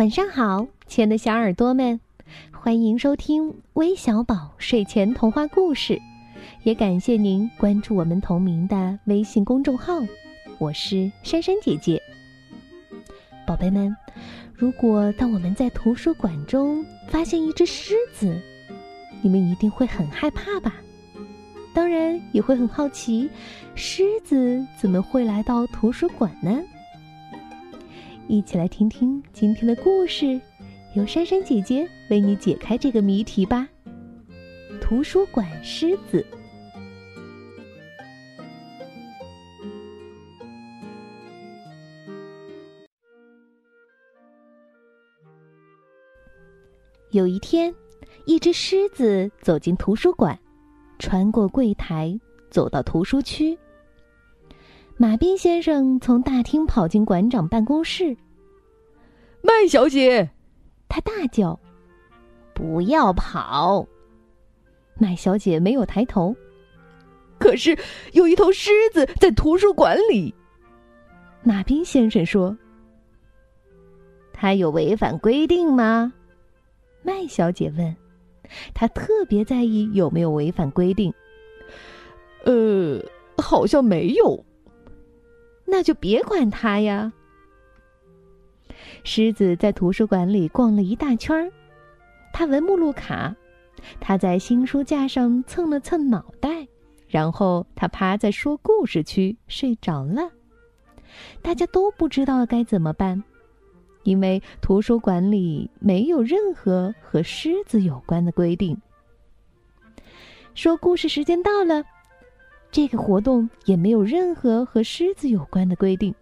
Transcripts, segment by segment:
晚上好，亲爱的小耳朵们，欢迎收听微小宝睡前童话故事，也感谢您关注我们同名的微信公众号。我是珊珊姐姐。宝贝们，如果当我们在图书馆中发现一只狮子，你们一定会很害怕吧？当然也会很好奇，狮子怎么会来到图书馆呢？一起来听听今天的故事，由珊珊姐姐为你解开这个谜题吧。图书馆狮子。有一天，一只狮子走进图书馆，穿过柜台，走到图书区。马彬先生从大厅跑进馆长办公室。麦小姐，他大叫：“不要跑！”麦小姐没有抬头。可是有一头狮子在图书馆里。马斌先生说：“他有违反规定吗？”麦小姐问。他特别在意有没有违反规定。呃，好像没有。那就别管他呀。狮子在图书馆里逛了一大圈儿，他闻目录卡，他在新书架上蹭了蹭脑袋，然后他趴在说故事区睡着了。大家都不知道该怎么办，因为图书馆里没有任何和狮子有关的规定。说故事时间到了。这个活动也没有任何和狮子有关的规定。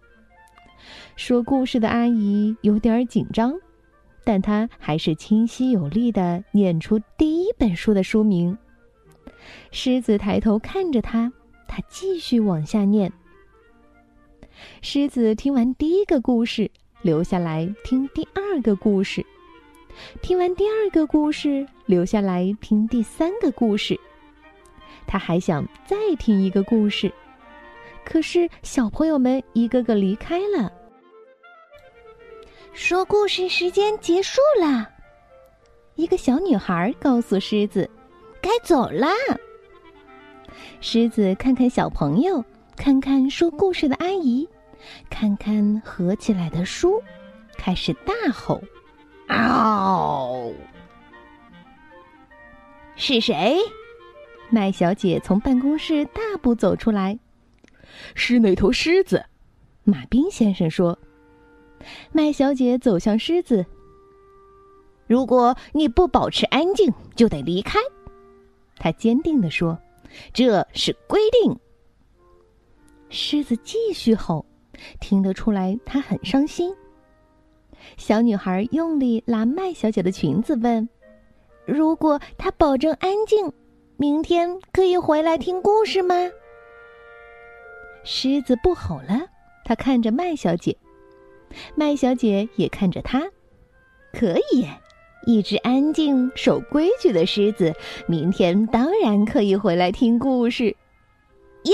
说故事的阿姨有点紧张，但她还是清晰有力的念出第一本书的书名。狮子抬头看着他，他继续往下念。狮子听完第一个故事，留下来听第二个故事；听完第二个故事，留下来听第三个故事。他还想再听一个故事，可是小朋友们一个个离开了。说故事时间结束了，一个小女孩告诉狮子：“该走啦。”狮子看看小朋友，看看说故事的阿姨，看看合起来的书，开始大吼：“嗷！是谁？”麦小姐从办公室大步走出来，是那头狮子。马彬先生说：“麦小姐走向狮子。如果你不保持安静，就得离开。”他坚定地说：“这是规定。”狮子继续吼，听得出来他很伤心。小女孩用力拉麦小姐的裙子，问：“如果她保证安静？”明天可以回来听故事吗？狮子不吼了，他看着麦小姐，麦小姐也看着他。可以，一只安静、守规矩的狮子，明天当然可以回来听故事。耶！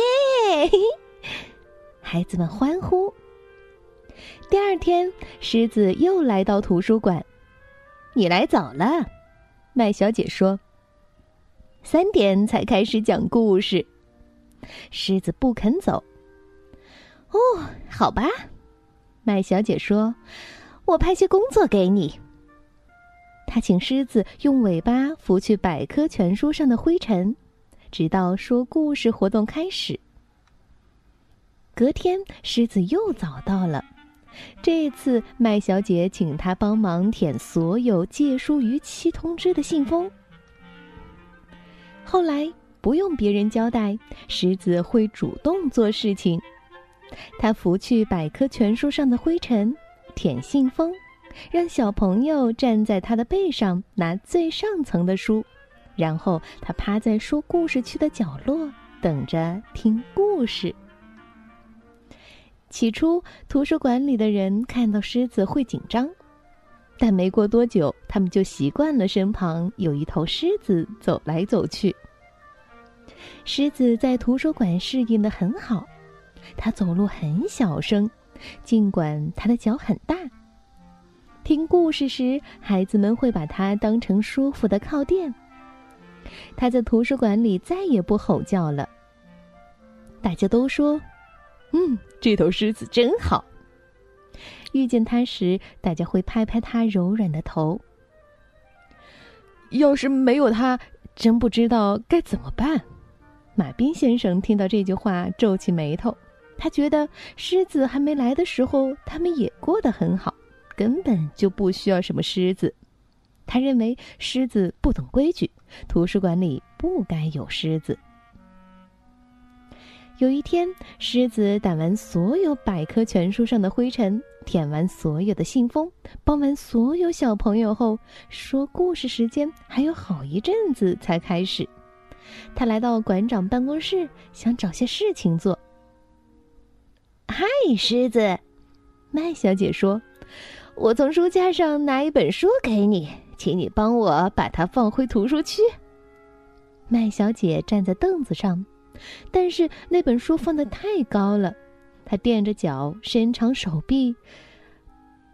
孩子们欢呼。第二天，狮子又来到图书馆。你来早了，麦小姐说。三点才开始讲故事，狮子不肯走。哦，好吧，麦小姐说：“我派些工作给你。”她请狮子用尾巴拂去百科全书上的灰尘，直到说故事活动开始。隔天，狮子又早到了，这次麦小姐请他帮忙舔所有借书逾期通知的信封。后来不用别人交代，狮子会主动做事情。他拂去百科全书上的灰尘，舔信封，让小朋友站在他的背上拿最上层的书，然后他趴在说故事区的角落等着听故事。起初，图书馆里的人看到狮子会紧张，但没过多久，他们就习惯了身旁有一头狮子走来走去。狮子在图书馆适应的很好，它走路很小声，尽管它的脚很大。听故事时，孩子们会把它当成舒服的靠垫。他在图书馆里再也不吼叫了。大家都说：“嗯，这头狮子真好。”遇见它时，大家会拍拍它柔软的头。要是没有它，真不知道该怎么办。马斌先生听到这句话，皱起眉头。他觉得狮子还没来的时候，他们也过得很好，根本就不需要什么狮子。他认为狮子不懂规矩，图书馆里不该有狮子。有一天，狮子掸完所有百科全书上的灰尘，舔完所有的信封，帮完所有小朋友后，说故事时间还有好一阵子才开始。他来到馆长办公室，想找些事情做。嗨，狮子，麦小姐说：“我从书架上拿一本书给你，请你帮我把它放回图书区。”麦小姐站在凳子上。但是那本书放的太高了，她垫着脚，伸长手臂，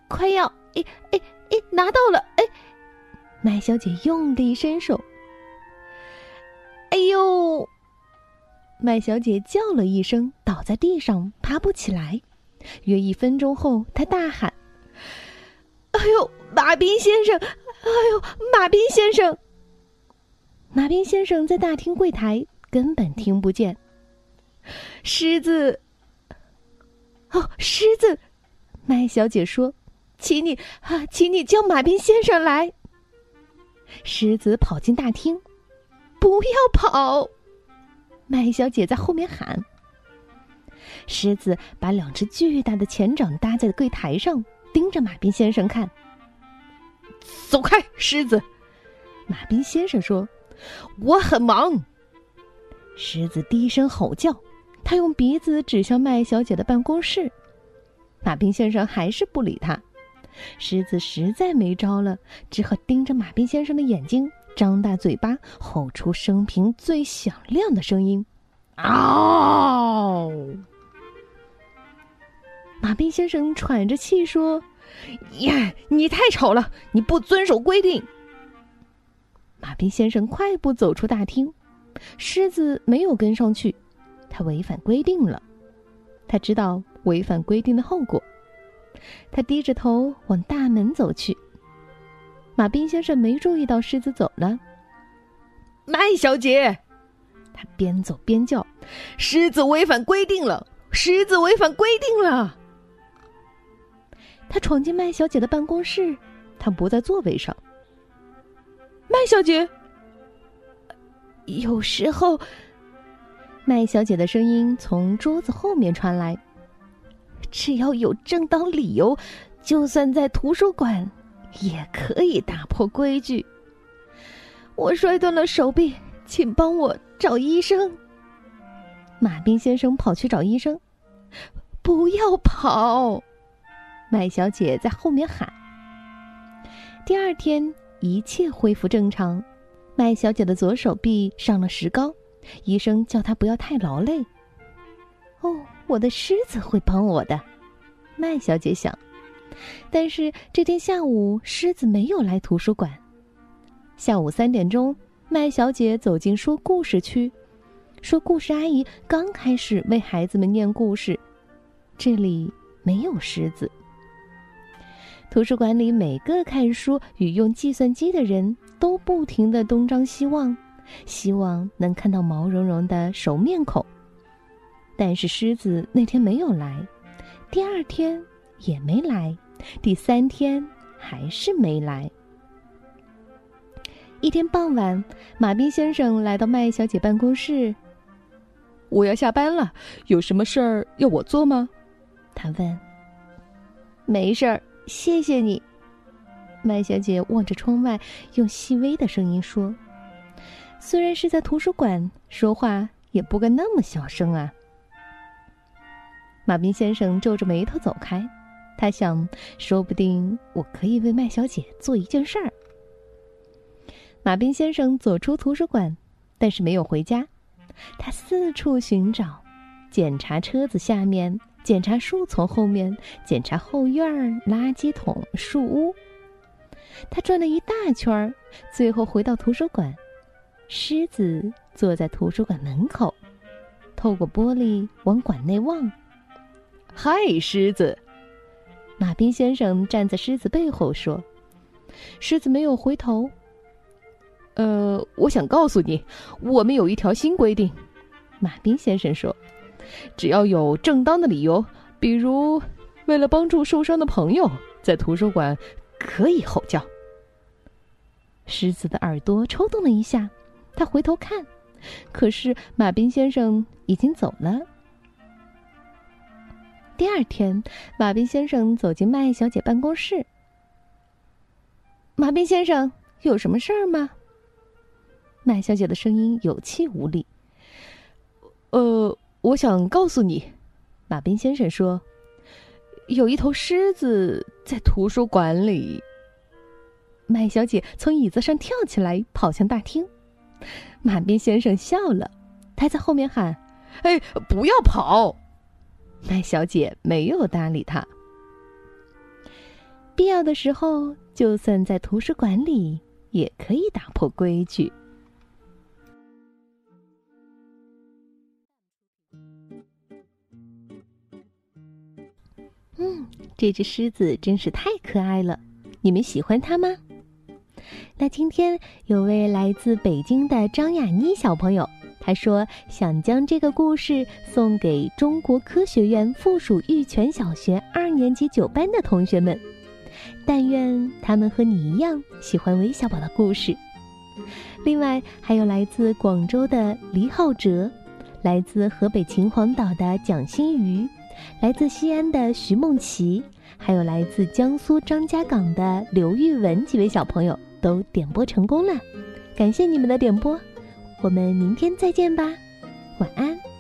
快要，哎哎哎，拿到了！哎，麦小姐用力伸手，哎呦！麦小姐叫了一声，倒在地上，爬不起来。约一分钟后，她大喊：“哎呦，马彬先生！哎呦，马彬先生！”马彬先生在大厅柜台。根本听不见。狮子，哦，狮子，麦小姐说：“请你啊，请你叫马彬先生来。”狮子跑进大厅，不要跑！麦小姐在后面喊。狮子把两只巨大的前掌搭在柜台上，盯着马彬先生看。走开，狮子！马彬先生说：“我很忙。”狮子低声吼叫，他用鼻子指向麦小姐的办公室。马彬先生还是不理他。狮子实在没招了，只好盯着马彬先生的眼睛，张大嘴巴，吼出生平最响亮的声音：“嗷！”马彬先生喘着气说：“呀，你太吵了，你不遵守规定。”马彬先生快步走出大厅。狮子没有跟上去，他违反规定了。他知道违反规定的后果。他低着头往大门走去。马斌先生没注意到狮子走了。麦小姐，他边走边叫：“狮子违反规定了！狮子违反规定了！”他闯进麦小姐的办公室，他不在座位上。麦小姐。有时候，麦小姐的声音从桌子后面传来。只要有正当理由，就算在图书馆，也可以打破规矩。我摔断了手臂，请帮我找医生。马彬先生跑去找医生。不要跑！麦小姐在后面喊。第二天，一切恢复正常。麦小姐的左手臂上了石膏，医生叫她不要太劳累。哦，我的狮子会帮我的，麦小姐想。但是这天下午，狮子没有来图书馆。下午三点钟，麦小姐走进说故事区，说故事阿姨刚开始为孩子们念故事。这里没有狮子。图书馆里每个看书与用计算机的人都不停的东张西望，希望能看到毛茸茸的熟面孔。但是狮子那天没有来，第二天也没来，第三天还是没来。一天傍晚，马彬先生来到麦小姐办公室。我要下班了，有什么事儿要我做吗？他问。没事儿。谢谢你，麦小姐望着窗外，用细微的声音说：“虽然是在图书馆，说话也不该那么小声啊。”马彬先生皱着眉头走开，他想，说不定我可以为麦小姐做一件事儿。马彬先生走出图书馆，但是没有回家，他四处寻找，检查车子下面检查树丛后面，检查后院儿、垃圾桶、树屋。他转了一大圈儿，最后回到图书馆。狮子坐在图书馆门口，透过玻璃往馆内望。“嗨，狮子！”马彬先生站在狮子背后说。狮子没有回头。“呃，我想告诉你，我们有一条新规定。”马彬先生说。只要有正当的理由，比如为了帮助受伤的朋友，在图书馆可以吼叫。狮子的耳朵抽动了一下，他回头看，可是马彬先生已经走了。第二天，马彬先生走进麦小姐办公室。马彬先生，有什么事儿吗？麦小姐的声音有气无力。呃。我想告诉你，马彬先生说：“有一头狮子在图书馆里。”麦小姐从椅子上跳起来，跑向大厅。马彬先生笑了，他在后面喊：“哎，不要跑！”麦小姐没有搭理他。必要的时候，就算在图书馆里，也可以打破规矩。嗯，这只狮子真是太可爱了，你们喜欢它吗？那今天有位来自北京的张雅妮小朋友，他说想将这个故事送给中国科学院附属玉泉小学二年级九班的同学们，但愿他们和你一样喜欢韦小宝的故事。另外还有来自广州的黎浩哲，来自河北秦皇岛的蒋新瑜。来自西安的徐梦琪，还有来自江苏张家港的刘玉文几位小朋友都点播成功了，感谢你们的点播，我们明天再见吧，晚安。